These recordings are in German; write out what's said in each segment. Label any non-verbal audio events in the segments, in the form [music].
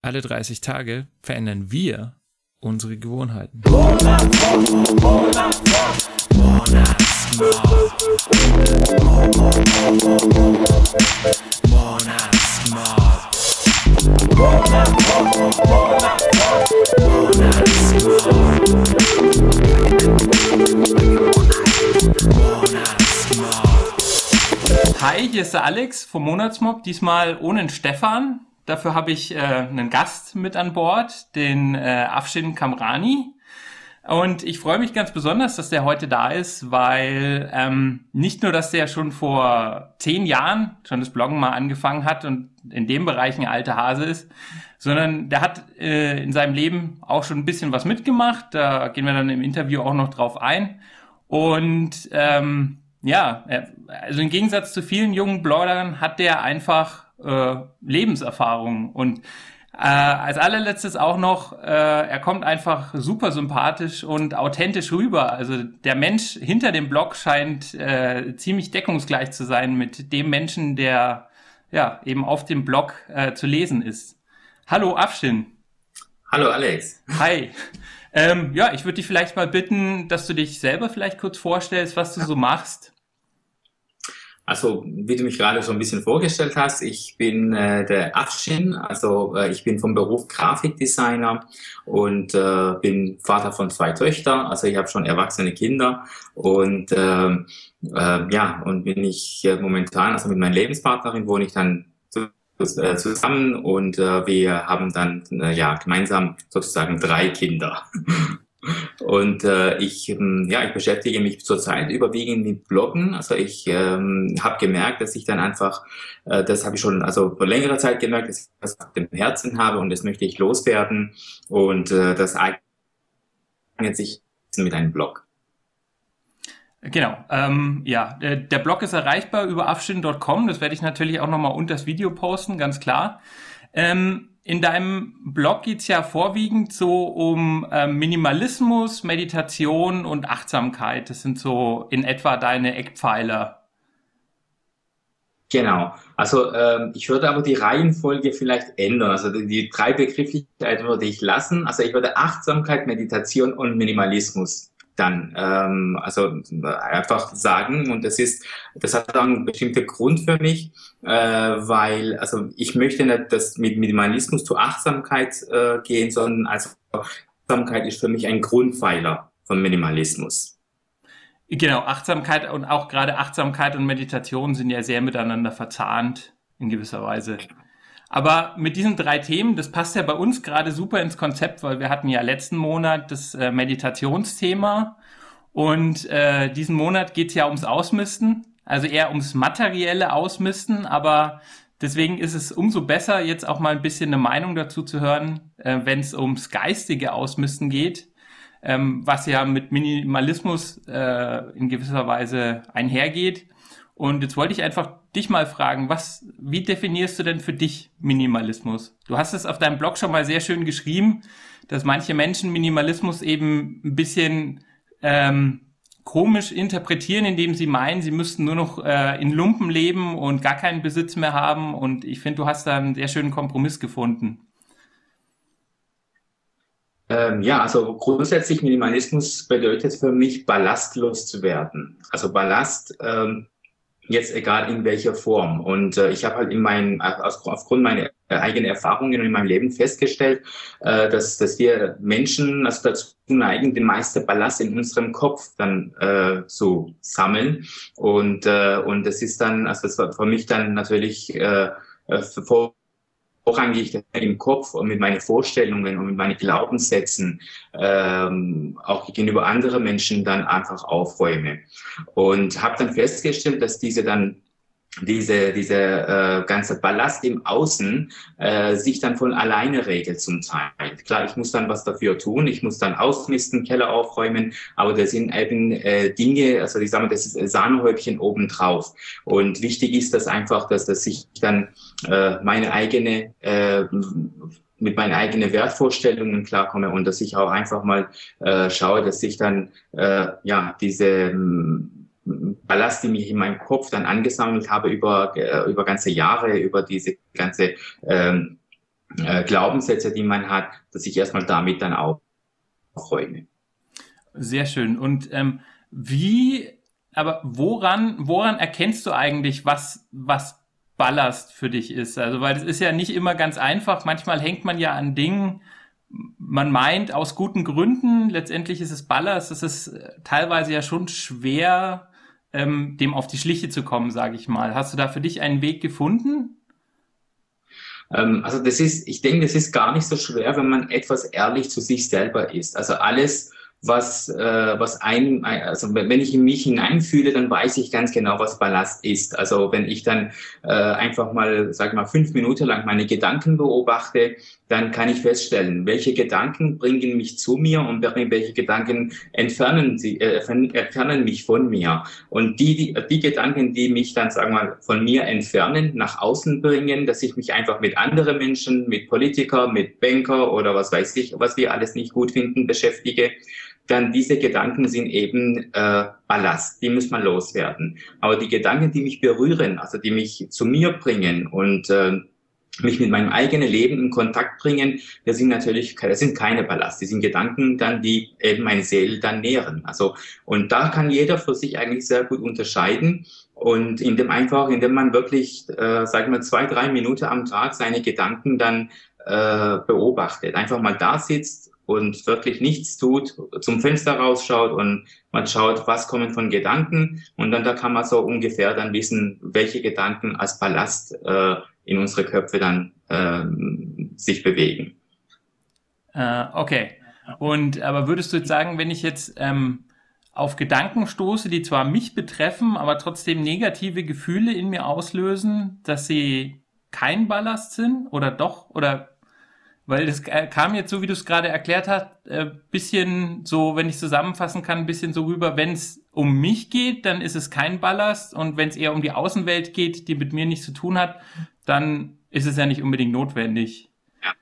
Alle 30 Tage verändern wir unsere Gewohnheiten. Hi, hier ist der Alex vom Monatsmob, diesmal ohne Stefan. Dafür habe ich äh, einen Gast mit an Bord, den äh, Afshin Kamrani. Und ich freue mich ganz besonders, dass der heute da ist, weil ähm, nicht nur, dass der schon vor zehn Jahren schon das Bloggen mal angefangen hat und in dem Bereich ein alter Hase ist, sondern der hat äh, in seinem Leben auch schon ein bisschen was mitgemacht. Da gehen wir dann im Interview auch noch drauf ein. Und ähm, ja, also im Gegensatz zu vielen jungen Bloggern hat der einfach äh, Lebenserfahrung und äh, als allerletztes auch noch, äh, er kommt einfach super sympathisch und authentisch rüber. Also der Mensch hinter dem Blog scheint äh, ziemlich deckungsgleich zu sein mit dem Menschen, der ja eben auf dem Blog äh, zu lesen ist. Hallo Afshin. Hallo Alex. Hi. Ähm, ja, ich würde dich vielleicht mal bitten, dass du dich selber vielleicht kurz vorstellst, was du so machst. Also, wie du mich gerade schon ein bisschen vorgestellt hast, ich bin äh, der Afshin, also äh, ich bin vom Beruf Grafikdesigner und äh, bin Vater von zwei Töchtern, also ich habe schon erwachsene Kinder. Und äh, äh, ja, und bin ich äh, momentan, also mit meiner Lebenspartnerin wohne ich dann äh, zusammen und äh, wir haben dann äh, ja gemeinsam sozusagen drei Kinder. [laughs] Und äh, ich, ähm, ja, ich beschäftige mich zurzeit überwiegend mit Bloggen. Also ich ähm, habe gemerkt, dass ich dann einfach, äh, das habe ich schon also vor längerer Zeit gemerkt, dass ich das auf dem Herzen habe und das möchte ich loswerden. Und äh, das eignet sich mit einem Blog. Genau, ähm, ja, der, der Blog ist erreichbar über afshin.com. Das werde ich natürlich auch nochmal unter das Video posten, ganz klar. Ähm, in deinem Blog geht's ja vorwiegend so um ähm, Minimalismus, Meditation und Achtsamkeit. Das sind so in etwa deine Eckpfeiler. Genau. Also ähm, ich würde aber die Reihenfolge vielleicht ändern. Also die, die drei Begrifflichkeiten würde ich lassen. Also ich würde Achtsamkeit, Meditation und Minimalismus dann ähm, also einfach sagen. Und das ist das hat dann einen bestimmten Grund für mich äh, weil also ich möchte nicht dass mit Minimalismus zu Achtsamkeit äh, gehen sondern also Achtsamkeit ist für mich ein Grundpfeiler von Minimalismus. Genau Achtsamkeit und auch gerade Achtsamkeit und Meditation sind ja sehr miteinander verzahnt in gewisser Weise aber mit diesen drei Themen, das passt ja bei uns gerade super ins Konzept, weil wir hatten ja letzten Monat das äh, Meditationsthema und äh, diesen Monat geht's ja ums Ausmisten, also eher ums materielle Ausmisten, aber deswegen ist es umso besser, jetzt auch mal ein bisschen eine Meinung dazu zu hören, äh, wenn es ums geistige Ausmisten geht, ähm, was ja mit Minimalismus äh, in gewisser Weise einhergeht. Und jetzt wollte ich einfach dich mal fragen, was, wie definierst du denn für dich Minimalismus? Du hast es auf deinem Blog schon mal sehr schön geschrieben, dass manche Menschen Minimalismus eben ein bisschen ähm, komisch interpretieren, indem sie meinen, sie müssten nur noch äh, in Lumpen leben und gar keinen Besitz mehr haben. Und ich finde, du hast da einen sehr schönen Kompromiss gefunden. Ähm, ja, also grundsätzlich Minimalismus bedeutet für mich, ballastlos zu werden. Also Ballast ähm, jetzt egal in welcher Form. Und äh, ich habe halt in meinen, aus, aufgrund meiner eigenen Erfahrungen in meinem Leben festgestellt, äh, dass, dass wir Menschen also dazu neigen, den meisten Ballast in unserem Kopf dann äh, zu sammeln. Und, äh, und das ist dann, also das war für mich dann natürlich äh, vor vorrangig im Kopf und mit meinen Vorstellungen und mit meinen Glaubenssätzen ähm, auch gegenüber anderen Menschen dann einfach aufräume. Und habe dann festgestellt, dass diese dann diese, diese äh, ganze Ballast im Außen äh, sich dann von alleine regelt zum Teil. Klar, ich muss dann was dafür tun, ich muss dann ausmisten, Keller aufräumen, aber das sind eben äh, Dinge, also ich sage mal, das ist Sahnehäubchen obendrauf. Und wichtig ist das einfach, dass, dass ich dann äh, meine eigene äh, mit meinen eigenen Wertvorstellungen klarkomme und dass ich auch einfach mal äh, schaue, dass ich dann äh, ja diese Ballast, die mich in meinem Kopf dann angesammelt habe über, äh, über ganze Jahre, über diese ganze ähm, äh, Glaubenssätze, die man hat, dass ich erstmal damit dann aufräume. Sehr schön. Und ähm, wie, aber woran, woran erkennst du eigentlich, was, was Ballast für dich ist? Also, weil es ist ja nicht immer ganz einfach. Manchmal hängt man ja an Dingen, man meint aus guten Gründen, letztendlich ist es Ballast. Es ist äh, teilweise ja schon schwer, ähm, dem auf die Schliche zu kommen, sage ich mal. Hast du da für dich einen Weg gefunden? Ähm, also das ist, ich denke, das ist gar nicht so schwer, wenn man etwas ehrlich zu sich selber ist. Also alles, was, äh, was ein, also wenn ich in mich hineinfühle, dann weiß ich ganz genau, was Ballast ist. Also wenn ich dann äh, einfach mal, sag mal, fünf Minuten lang meine Gedanken beobachte, dann kann ich feststellen, welche Gedanken bringen mich zu mir und welche Gedanken entfernen sie, äh, entfernen mich von mir. Und die, die, die Gedanken, die mich dann, sagen wir mal, von mir entfernen, nach außen bringen, dass ich mich einfach mit anderen Menschen, mit Politiker, mit Banker oder was weiß ich, was wir alles nicht gut finden, beschäftige, dann diese Gedanken sind eben äh, Ballast, die muss man loswerden. Aber die Gedanken, die mich berühren, also die mich zu mir bringen und äh, mich mit meinem eigenen Leben in Kontakt bringen, das sind natürlich, das sind keine Ballast, das sind Gedanken dann, die eben meine Seele dann nähren. Also, und da kann jeder für sich eigentlich sehr gut unterscheiden. Und indem einfach, indem man wirklich, äh, sagen wir, zwei, drei Minuten am Tag seine Gedanken dann äh, beobachtet, einfach mal da sitzt und wirklich nichts tut, zum Fenster rausschaut und man schaut, was kommen von Gedanken und dann da kann man so ungefähr dann wissen, welche Gedanken als Ballast äh, in unsere Köpfe dann äh, sich bewegen. Äh, okay. Und aber würdest du jetzt sagen, wenn ich jetzt ähm, auf Gedanken stoße, die zwar mich betreffen, aber trotzdem negative Gefühle in mir auslösen, dass sie kein Ballast sind oder doch? Oder weil das kam jetzt so, wie du es gerade erklärt hast, äh, bisschen so, wenn ich zusammenfassen kann, ein bisschen so rüber, wenn es um mich geht, dann ist es kein Ballast und wenn es eher um die Außenwelt geht, die mit mir nichts zu tun hat, dann ist es ja nicht unbedingt notwendig. Ja.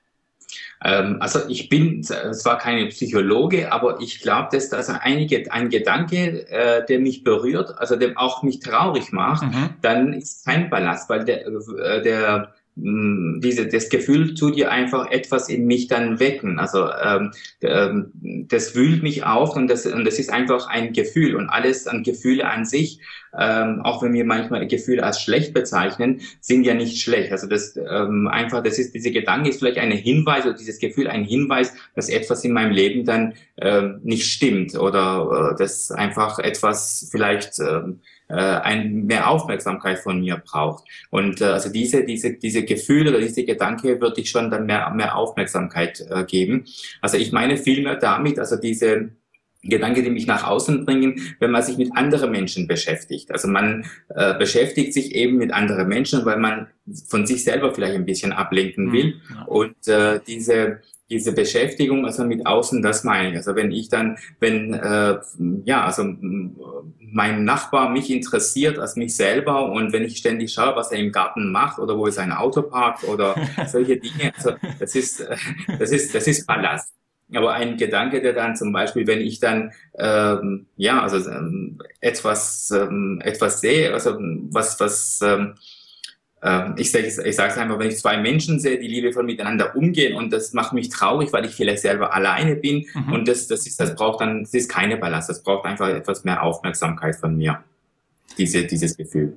Ähm, also ich bin zwar keine Psychologe, aber ich glaube, dass das einige, ein Gedanke, äh, der mich berührt, also der auch mich traurig macht, mhm. dann ist kein Ballast, weil der, äh, der hm, diese, das Gefühl tut dir einfach etwas in mich dann wecken. Also ähm, ähm, das wühlt mich auf und das, und das ist einfach ein Gefühl und alles an Gefühle an sich, ähm, auch wenn wir manchmal Gefühle als schlecht bezeichnen, sind ja nicht schlecht. Also das ähm, einfach, das ist diese Gedanke ist vielleicht ein Hinweis oder dieses Gefühl ein Hinweis, dass etwas in meinem Leben dann ähm, nicht stimmt oder äh, dass einfach etwas vielleicht ähm, äh, ein mehr Aufmerksamkeit von mir braucht. Und äh, also diese, diese, diese Gefühle oder diese Gedanke würde ich schon dann mehr, mehr Aufmerksamkeit äh, geben. Also ich meine vielmehr damit, also diese Gedanke, die mich nach außen bringen, wenn man sich mit anderen Menschen beschäftigt. Also man äh, beschäftigt sich eben mit anderen Menschen, weil man von sich selber vielleicht ein bisschen ablenken will. Mhm. Und äh, diese diese Beschäftigung, also mit außen, das meine ich. Also wenn ich dann, wenn, äh, ja, also mein Nachbar mich interessiert als mich selber und wenn ich ständig schaue, was er im Garten macht oder wo er sein Auto parkt oder [laughs] solche Dinge, also das ist, äh, das ist, das ist Ballast. Aber ein Gedanke, der dann zum Beispiel, wenn ich dann ähm, ja also ähm, etwas ähm, etwas sehe, also was was ähm, ähm, ich sage ich sage es einfach, wenn ich zwei Menschen sehe, die liebevoll miteinander umgehen und das macht mich traurig, weil ich vielleicht selber alleine bin mhm. und das, das ist, das braucht dann, das ist keine Ballast, das braucht einfach etwas mehr Aufmerksamkeit von mir, diese, dieses Gefühl.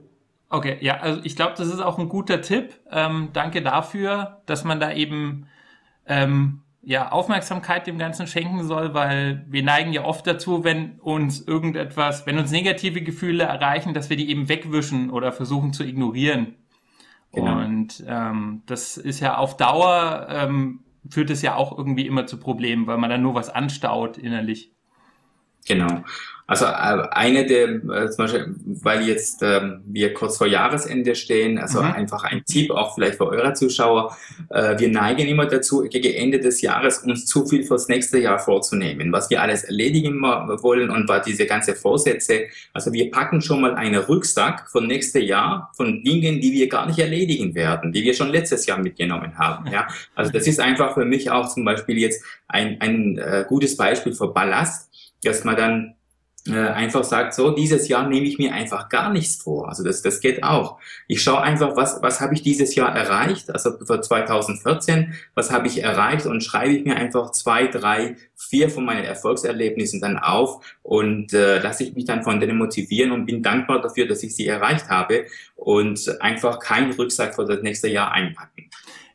Okay, ja, also ich glaube, das ist auch ein guter Tipp. Ähm, danke dafür, dass man da eben ähm, ja, Aufmerksamkeit dem Ganzen schenken soll, weil wir neigen ja oft dazu, wenn uns irgendetwas, wenn uns negative Gefühle erreichen, dass wir die eben wegwischen oder versuchen zu ignorieren. Genau. Und ähm, das ist ja auf Dauer, ähm, führt es ja auch irgendwie immer zu Problemen, weil man dann nur was anstaut innerlich. Genau. Also äh, eine der, äh, zum Beispiel, weil jetzt ähm, wir kurz vor Jahresende stehen, also mhm. einfach ein Tipp auch vielleicht für eure Zuschauer. Äh, wir neigen immer dazu, gegen Ende des Jahres uns zu viel fürs nächste Jahr vorzunehmen, was wir alles erledigen wollen und was diese ganze Vorsätze. Also wir packen schon mal einen Rucksack von nächstes Jahr von Dingen, die wir gar nicht erledigen werden, die wir schon letztes Jahr mitgenommen haben. Ja, also das ist einfach für mich auch zum Beispiel jetzt ein, ein äh, gutes Beispiel für Ballast, dass man dann äh, einfach sagt, so, dieses Jahr nehme ich mir einfach gar nichts vor. Also das, das geht auch. Ich schaue einfach, was, was habe ich dieses Jahr erreicht, also für 2014, was habe ich erreicht und schreibe ich mir einfach zwei, drei, vier von meinen Erfolgserlebnissen dann auf und äh, lasse ich mich dann von denen motivieren und bin dankbar dafür, dass ich sie erreicht habe und einfach keinen Rücksack für das nächste Jahr einpacken.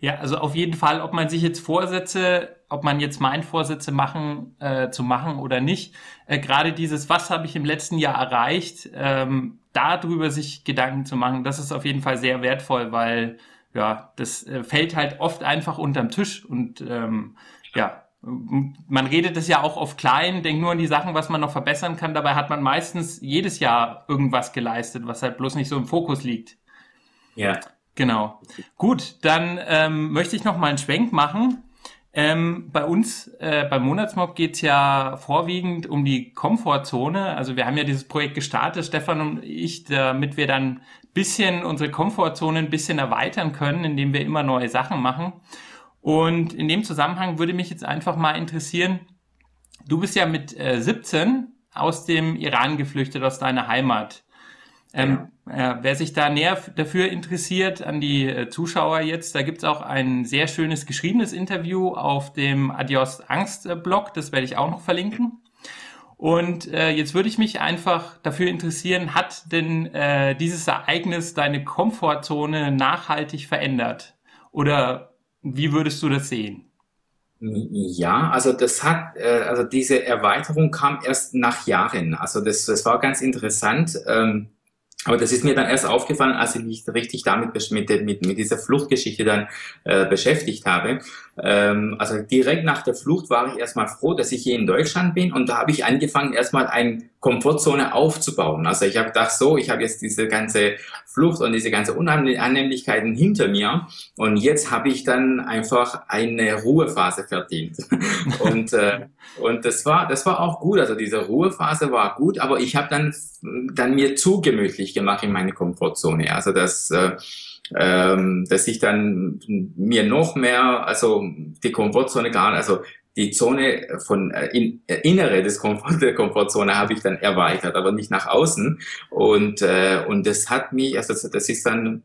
Ja, also auf jeden Fall, ob man sich jetzt Vorsätze, ob man jetzt meint, Vorsätze machen, äh, zu machen oder nicht, äh, gerade dieses, was habe ich im letzten Jahr erreicht, ähm, darüber sich Gedanken zu machen, das ist auf jeden Fall sehr wertvoll, weil ja, das äh, fällt halt oft einfach unterm Tisch und ähm, ja, man redet es ja auch auf klein, denkt nur an die Sachen, was man noch verbessern kann. Dabei hat man meistens jedes Jahr irgendwas geleistet, was halt bloß nicht so im Fokus liegt. Ja. Genau. Gut, dann ähm, möchte ich noch mal einen Schwenk machen. Ähm, bei uns äh, beim Monatsmob geht's ja vorwiegend um die Komfortzone. Also wir haben ja dieses Projekt gestartet, Stefan und ich, damit wir dann bisschen unsere Komfortzone ein bisschen erweitern können, indem wir immer neue Sachen machen. Und in dem Zusammenhang würde mich jetzt einfach mal interessieren, du bist ja mit äh, 17 aus dem Iran geflüchtet, aus deiner Heimat. Ähm, äh, wer sich da näher dafür interessiert, an die äh, Zuschauer jetzt, da gibt's auch ein sehr schönes geschriebenes Interview auf dem Adios Angst äh, Blog, das werde ich auch noch verlinken. Und äh, jetzt würde ich mich einfach dafür interessieren, hat denn äh, dieses Ereignis deine Komfortzone nachhaltig verändert? Oder wie würdest du das sehen? Ja, also das hat, äh, also diese Erweiterung kam erst nach Jahren. Also das, das war ganz interessant. Ähm, aber das ist mir dann erst aufgefallen, als ich mich richtig damit mit, mit, mit dieser Fluchtgeschichte dann äh, beschäftigt habe. Ähm, also direkt nach der Flucht war ich erstmal froh, dass ich hier in Deutschland bin und da habe ich angefangen, erstmal eine Komfortzone aufzubauen. Also ich habe gedacht, so, ich habe jetzt diese ganze Flucht und diese ganze Unannehmlichkeiten hinter mir und jetzt habe ich dann einfach eine Ruhephase verdient. [laughs] und äh, und das war das war auch gut. Also diese Ruhephase war gut, aber ich habe dann dann mir zu gemütlich gemacht in meine Komfortzone. Also das äh, ähm, dass ich dann mir noch mehr, also die Komfortzone gar, also die Zone von äh, in, äh, innere des Komfort, der Komfortzone habe ich dann erweitert, aber nicht nach außen. Und äh, und das hat mich, also das ist dann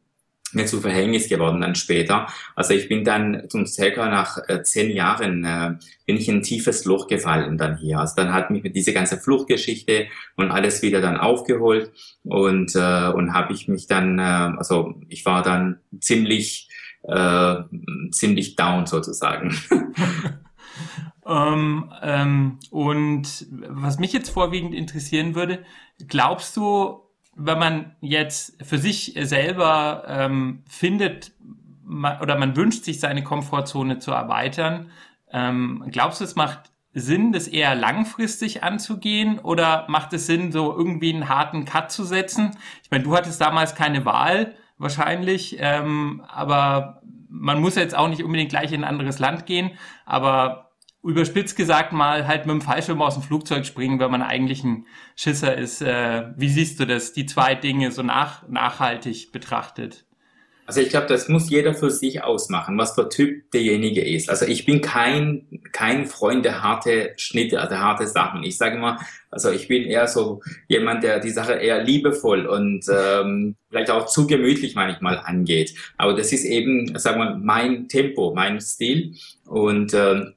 mir zu Verhängnis geworden dann später. Also ich bin dann zum circa nach äh, zehn Jahren äh, bin ich in ein tiefes Loch gefallen dann hier. Also dann hat mich diese ganze Fluchtgeschichte und alles wieder dann aufgeholt und äh, und habe ich mich dann, äh, also ich war dann ziemlich äh, ziemlich down sozusagen. [laughs] ähm, ähm, und was mich jetzt vorwiegend interessieren würde, glaubst du, wenn man jetzt für sich selber ähm, findet man, oder man wünscht sich seine Komfortzone zu erweitern, ähm, glaubst du, es macht Sinn, das eher langfristig anzugehen oder macht es Sinn, so irgendwie einen harten Cut zu setzen? Ich meine, du hattest damals keine Wahl wahrscheinlich, ähm, aber man muss jetzt auch nicht unbedingt gleich in ein anderes Land gehen, aber überspitzt gesagt mal halt mit dem Fallschirm aus dem Flugzeug springen, wenn man eigentlich ein Schisser ist. Äh, wie siehst du das, die zwei Dinge so nach, nachhaltig betrachtet? Also ich glaube, das muss jeder für sich ausmachen, was für Typ derjenige ist. Also ich bin kein, kein Freund der harte Schnitte, also harte Sachen. Ich sage immer, also ich bin eher so jemand, der die Sache eher liebevoll und ähm, vielleicht auch zu gemütlich manchmal angeht. Aber das ist eben, sagen wir, mein Tempo, mein Stil. Und ähm,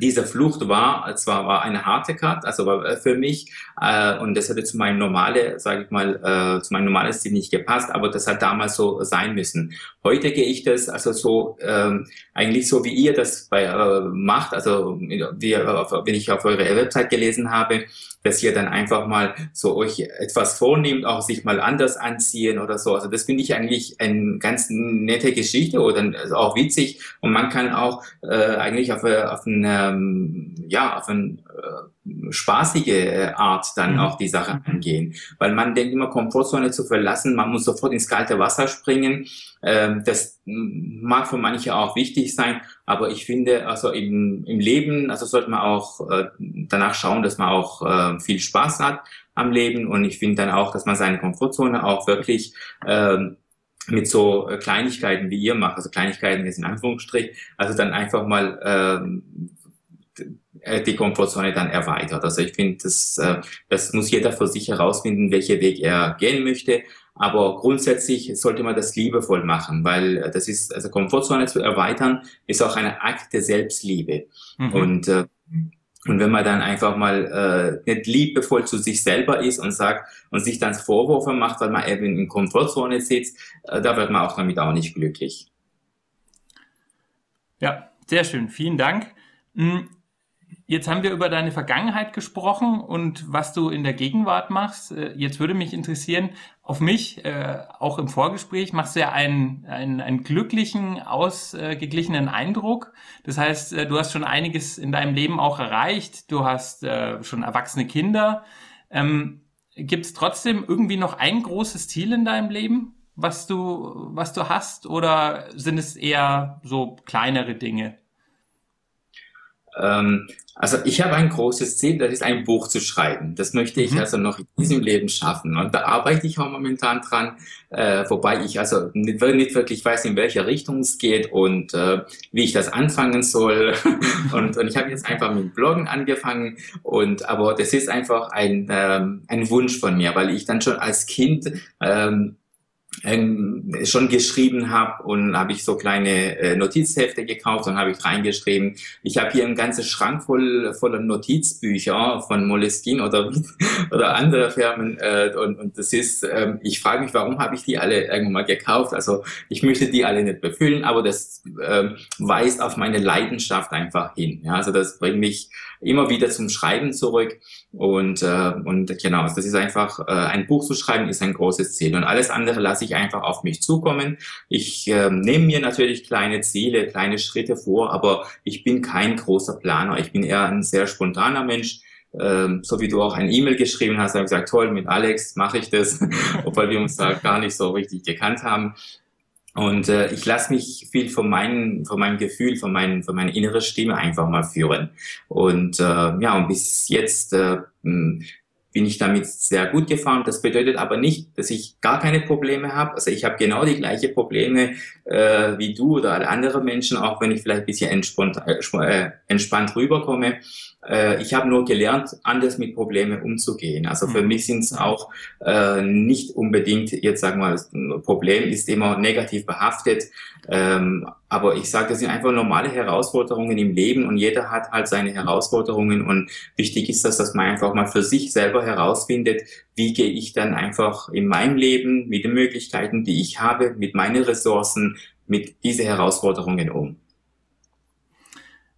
diese Flucht war zwar war eine harte Cut, also war äh, für mich äh, und das hätte zu meinem normale, sage ich mal, äh, zu meinem normalen Stil nicht gepasst, aber das hat damals so sein müssen. Heute gehe ich das also so ähm, eigentlich so wie ihr das bei äh, macht, also wie, wenn ich auf eure Website gelesen habe, dass ihr dann einfach mal so euch etwas vornehmt, auch sich mal anders anziehen oder so. Also das finde ich eigentlich eine ganz nette Geschichte oder also auch witzig und man kann auch äh, eigentlich auf, auf eine, ähm, ja, auf eine äh, spaßige äh, Art dann mhm. auch die Sache angehen. Weil man denkt immer, Komfortzone zu verlassen, man muss sofort ins kalte Wasser springen. Ähm, das mag für manche auch wichtig sein, aber ich finde, also im, im Leben, also sollte man auch äh, danach schauen, dass man auch äh, viel Spaß hat am Leben und ich finde dann auch, dass man seine Komfortzone auch wirklich ähm, mit so Kleinigkeiten wie ihr macht, also Kleinigkeiten jetzt in Anführungsstrich, also dann einfach mal ähm, äh, die Komfortzone dann erweitert. Also ich finde, das, äh, das muss jeder für sich herausfinden, welchen Weg er gehen möchte. Aber grundsätzlich sollte man das liebevoll machen, weil das ist, also Komfortzone zu erweitern, ist auch eine Akt der Selbstliebe. Mhm. Und äh, und wenn man dann einfach mal äh, nicht liebevoll zu sich selber ist und sagt und sich dann Vorwürfe macht, weil man eben in Komfortzone sitzt, äh, da wird man auch damit auch nicht glücklich. Ja, sehr schön. Vielen Dank. Jetzt haben wir über deine Vergangenheit gesprochen und was du in der Gegenwart machst. Äh, jetzt würde mich interessieren, auf mich, äh, auch im Vorgespräch, machst du ja einen, einen, einen glücklichen, ausgeglichenen Eindruck. Das heißt, äh, du hast schon einiges in deinem Leben auch erreicht. Du hast schon erwachsene Kinder. Ähm, Gibt es trotzdem irgendwie noch ein großes Ziel in deinem Leben, was du, was du hast? Oder sind es eher so kleinere Dinge? Ähm, also ich habe ein großes Ziel, das ist ein Buch zu schreiben. Das möchte ich mhm. also noch in diesem Leben schaffen. Und da arbeite ich auch momentan dran, äh, wobei ich also nicht, nicht, wirklich weiß, in welche Richtung es geht und äh, wie ich das anfangen soll. [laughs] und, und ich habe jetzt einfach mit Bloggen angefangen. Und aber das ist einfach ein, ähm, ein Wunsch von mir, weil ich dann schon als Kind ähm, ähm, schon geschrieben habe und habe ich so kleine äh, Notizhefte gekauft und habe ich reingeschrieben. Ich habe hier einen ganzen Schrank voll voller Notizbücher von Moleskine oder [laughs] oder andere Firmen äh, und, und das ist, ähm, ich frage mich, warum habe ich die alle irgendwann mal gekauft? Also ich möchte die alle nicht befüllen, aber das ähm, weist auf meine Leidenschaft einfach hin. Ja, also das bringt mich immer wieder zum Schreiben zurück und äh, und genau, das ist einfach äh, ein Buch zu schreiben ist ein großes Ziel und alles andere lasse ich einfach auf mich zukommen. Ich äh, nehme mir natürlich kleine Ziele, kleine Schritte vor, aber ich bin kein großer Planer. Ich bin eher ein sehr spontaner Mensch. Ähm, so wie du auch ein E-Mail geschrieben hast, habe ich gesagt, toll, mit Alex mache ich das, [laughs] obwohl wir uns da gar nicht so richtig gekannt haben. Und äh, ich lasse mich viel von, meinen, von meinem Gefühl, von, meinen, von meiner inneren Stimme einfach mal führen. Und äh, ja, und bis jetzt äh, bin ich damit sehr gut gefahren. Das bedeutet aber nicht, dass ich gar keine Probleme habe. Also ich habe genau die gleichen Probleme äh, wie du oder alle anderen Menschen, auch wenn ich vielleicht ein bisschen entspannt, äh, äh entspannt rüberkomme. Äh, ich habe nur gelernt, anders mit Problemen umzugehen. Also für mhm. mich sind es auch äh, nicht unbedingt, jetzt sagen wir mal, Problem ist immer negativ behaftet. Ähm, aber ich sage, das sind einfach normale Herausforderungen im Leben und jeder hat halt seine Herausforderungen und wichtig ist das, dass man einfach mal für sich selber herausfindet, wie gehe ich dann einfach in meinem Leben mit den Möglichkeiten, die ich habe, mit meinen Ressourcen, mit diesen Herausforderungen um.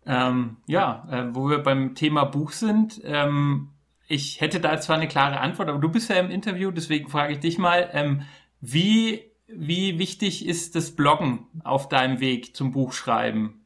Ähm, ja, äh, wo wir beim Thema Buch sind. Ähm, ich hätte da zwar eine klare Antwort, aber du bist ja im Interview, deswegen frage ich dich mal, ähm, wie, wie wichtig ist das Bloggen auf deinem Weg zum Buchschreiben?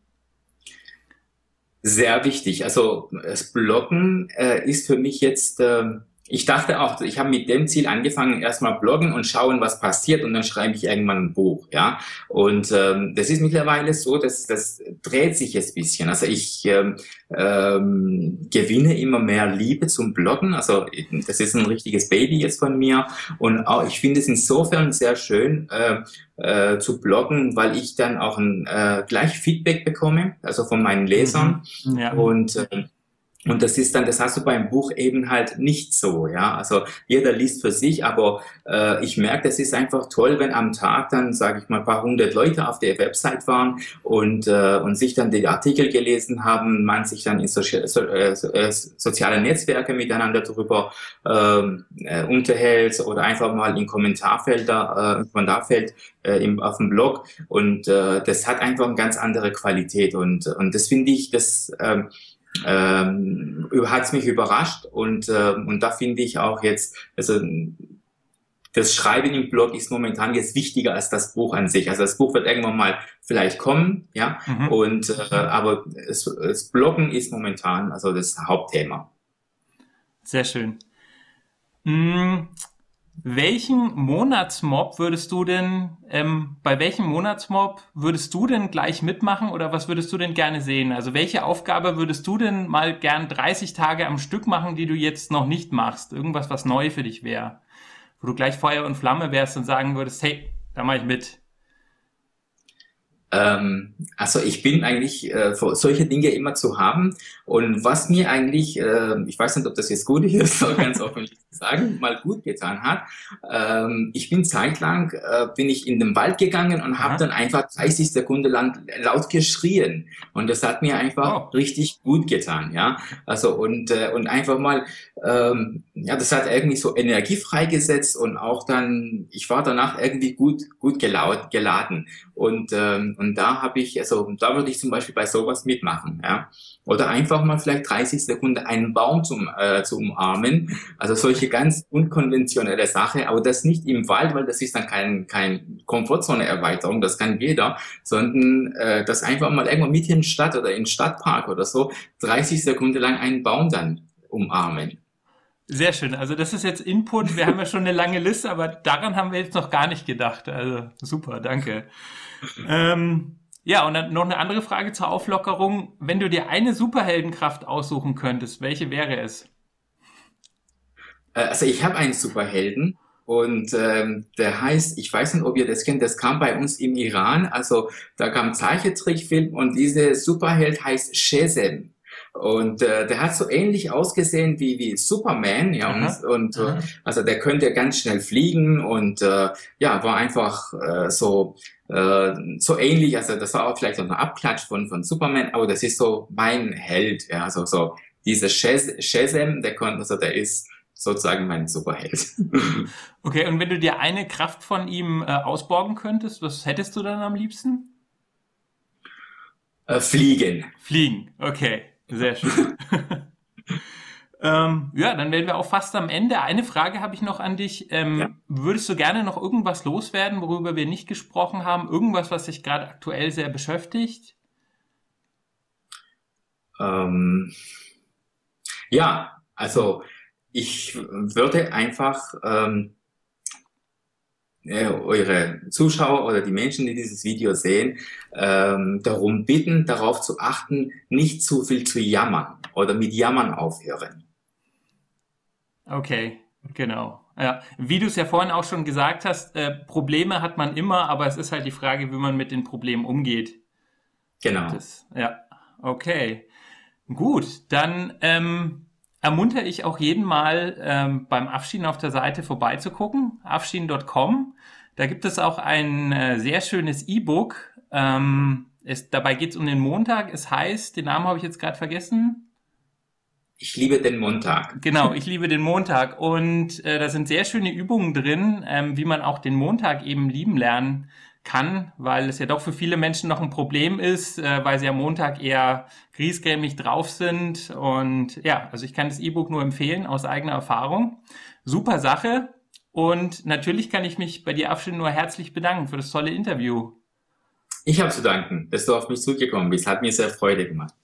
Sehr wichtig. Also das Bloggen äh, ist für mich jetzt ähm, ich dachte auch, ich habe mit dem Ziel angefangen, erstmal bloggen und schauen, was passiert und dann schreibe ich irgendwann ein Buch, ja. Und ähm, das ist mittlerweile so, dass das dreht sich jetzt bisschen. Also ich ähm, ähm, gewinne immer mehr Liebe zum Bloggen. Also das ist ein richtiges Baby jetzt von mir und auch ich finde es insofern sehr schön. Äh, äh, zu bloggen, weil ich dann auch ein, äh, gleich Feedback bekomme, also von meinen Lesern. Mhm. Ja. Und äh, und das ist dann, das hast du beim Buch eben halt nicht so, ja. Also jeder liest für sich, aber äh, ich merke, das ist einfach toll, wenn am Tag dann, sage ich mal, ein paar hundert Leute auf der Website waren und äh, und sich dann die Artikel gelesen haben, man sich dann in so, so, äh, soziale Netzwerke miteinander darüber ähm, äh, unterhält oder einfach mal in Kommentarfelder, äh, Kommentarfeld äh, im, auf dem Blog und äh, das hat einfach eine ganz andere Qualität und und das finde ich, das äh, ähm, hat es mich überrascht und, äh, und da finde ich auch jetzt, also das Schreiben im Blog ist momentan jetzt wichtiger als das Buch an sich. Also das Buch wird irgendwann mal vielleicht kommen, ja, mhm. und äh, aber es, das Bloggen ist momentan also das Hauptthema. Sehr schön. Hm, welchen Monatsmob würdest du denn, ähm, bei welchem Monatsmob würdest du denn gleich mitmachen oder was würdest du denn gerne sehen? Also welche Aufgabe würdest du denn mal gern 30 Tage am Stück machen, die du jetzt noch nicht machst? Irgendwas, was neu für dich wäre? Wo du gleich Feuer und Flamme wärst und sagen würdest, hey, da mache ich mit. Ähm, also ich bin eigentlich äh, für solche Dinge immer zu haben. Und was mir eigentlich, äh, ich weiß nicht, ob das jetzt gut ist, [laughs] so ganz offen sagen, mal gut getan hat. Ähm, ich bin zeitlang, äh, bin ich in den Wald gegangen und habe dann einfach 30 Sekunden lang laut geschrien. Und das hat mir einfach oh. richtig gut getan, ja. Also und, äh, und einfach mal, ähm, ja, das hat irgendwie so Energie freigesetzt und auch dann, ich war danach irgendwie gut, gut gelaut, geladen. Und, ähm, und da habe ich, also da würde ich zum Beispiel bei sowas mitmachen, ja. Oder einfach mal vielleicht 30 Sekunden einen Baum zum, äh, zu umarmen. Also solche ganz unkonventionelle Sache, aber das nicht im Wald, weil das ist dann kein, kein Komfortzone-Erweiterung, das kann jeder, sondern äh, das einfach mal irgendwo mit in Stadt oder in Stadtpark oder so, 30 Sekunden lang einen Baum dann umarmen. Sehr schön. Also das ist jetzt Input. Wir haben ja schon eine lange Liste, aber daran haben wir jetzt noch gar nicht gedacht. Also super, danke. Ähm, ja, und dann noch eine andere Frage zur Auflockerung. Wenn du dir eine Superheldenkraft aussuchen könntest, welche wäre es? Äh, also ich habe einen Superhelden und ähm, der heißt, ich weiß nicht, ob ihr das kennt, das kam bei uns im Iran. Also da kam Zeichentrickfilm und dieser Superheld heißt Shazam. Und äh, der hat so ähnlich ausgesehen wie, wie Superman, ja, und, und äh, also der könnte ganz schnell fliegen und äh, ja, war einfach äh, so äh, so ähnlich, also das war auch vielleicht auch ein Abklatsch von, von Superman, aber das ist so mein Held, ja, so, so dieser Shazam, der konnte, also der ist sozusagen mein Superheld. [laughs] Okay, und wenn du dir eine Kraft von ihm äh, ausborgen könntest, was hättest du dann am liebsten? Äh, fliegen. Fliegen, okay, sehr schön. [laughs] Ähm, ja, dann werden wir auch fast am Ende. Eine Frage habe ich noch an dich. Ähm, ja. Würdest du gerne noch irgendwas loswerden, worüber wir nicht gesprochen haben? Irgendwas, was dich gerade aktuell sehr beschäftigt? Ähm, ja, also ich würde einfach ähm, äh, eure Zuschauer oder die Menschen, die dieses Video sehen, ähm, darum bitten, darauf zu achten, nicht zu viel zu jammern oder mit Jammern aufhören. Okay, genau. Ja, wie du es ja vorhin auch schon gesagt hast, äh, Probleme hat man immer, aber es ist halt die Frage, wie man mit den Problemen umgeht. Genau. Das, ja, okay. Gut, dann ähm, ermuntere ich auch jeden mal ähm, beim Afschieden auf der Seite vorbeizugucken, afschieden.com. Da gibt es auch ein äh, sehr schönes E-Book. Ähm, es, dabei geht es um den Montag. Es heißt, den Namen habe ich jetzt gerade vergessen. Ich liebe den Montag. Genau, ich [laughs] liebe den Montag. Und äh, da sind sehr schöne Übungen drin, ähm, wie man auch den Montag eben lieben lernen kann, weil es ja doch für viele Menschen noch ein Problem ist, äh, weil sie am Montag eher griesgrämig drauf sind. Und ja, also ich kann das E-Book nur empfehlen aus eigener Erfahrung. Super Sache. Und natürlich kann ich mich bei dir, Afshin, nur herzlich bedanken für das tolle Interview. Ich habe zu danken, dass du auf mich zugekommen bist. Hat mir sehr Freude gemacht.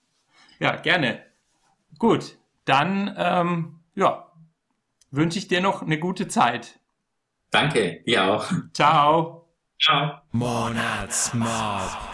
Ja, gerne. Gut, dann ähm, ja, wünsche ich dir noch eine gute Zeit. Danke, dir auch. Ciao. Ciao. Monatsmob.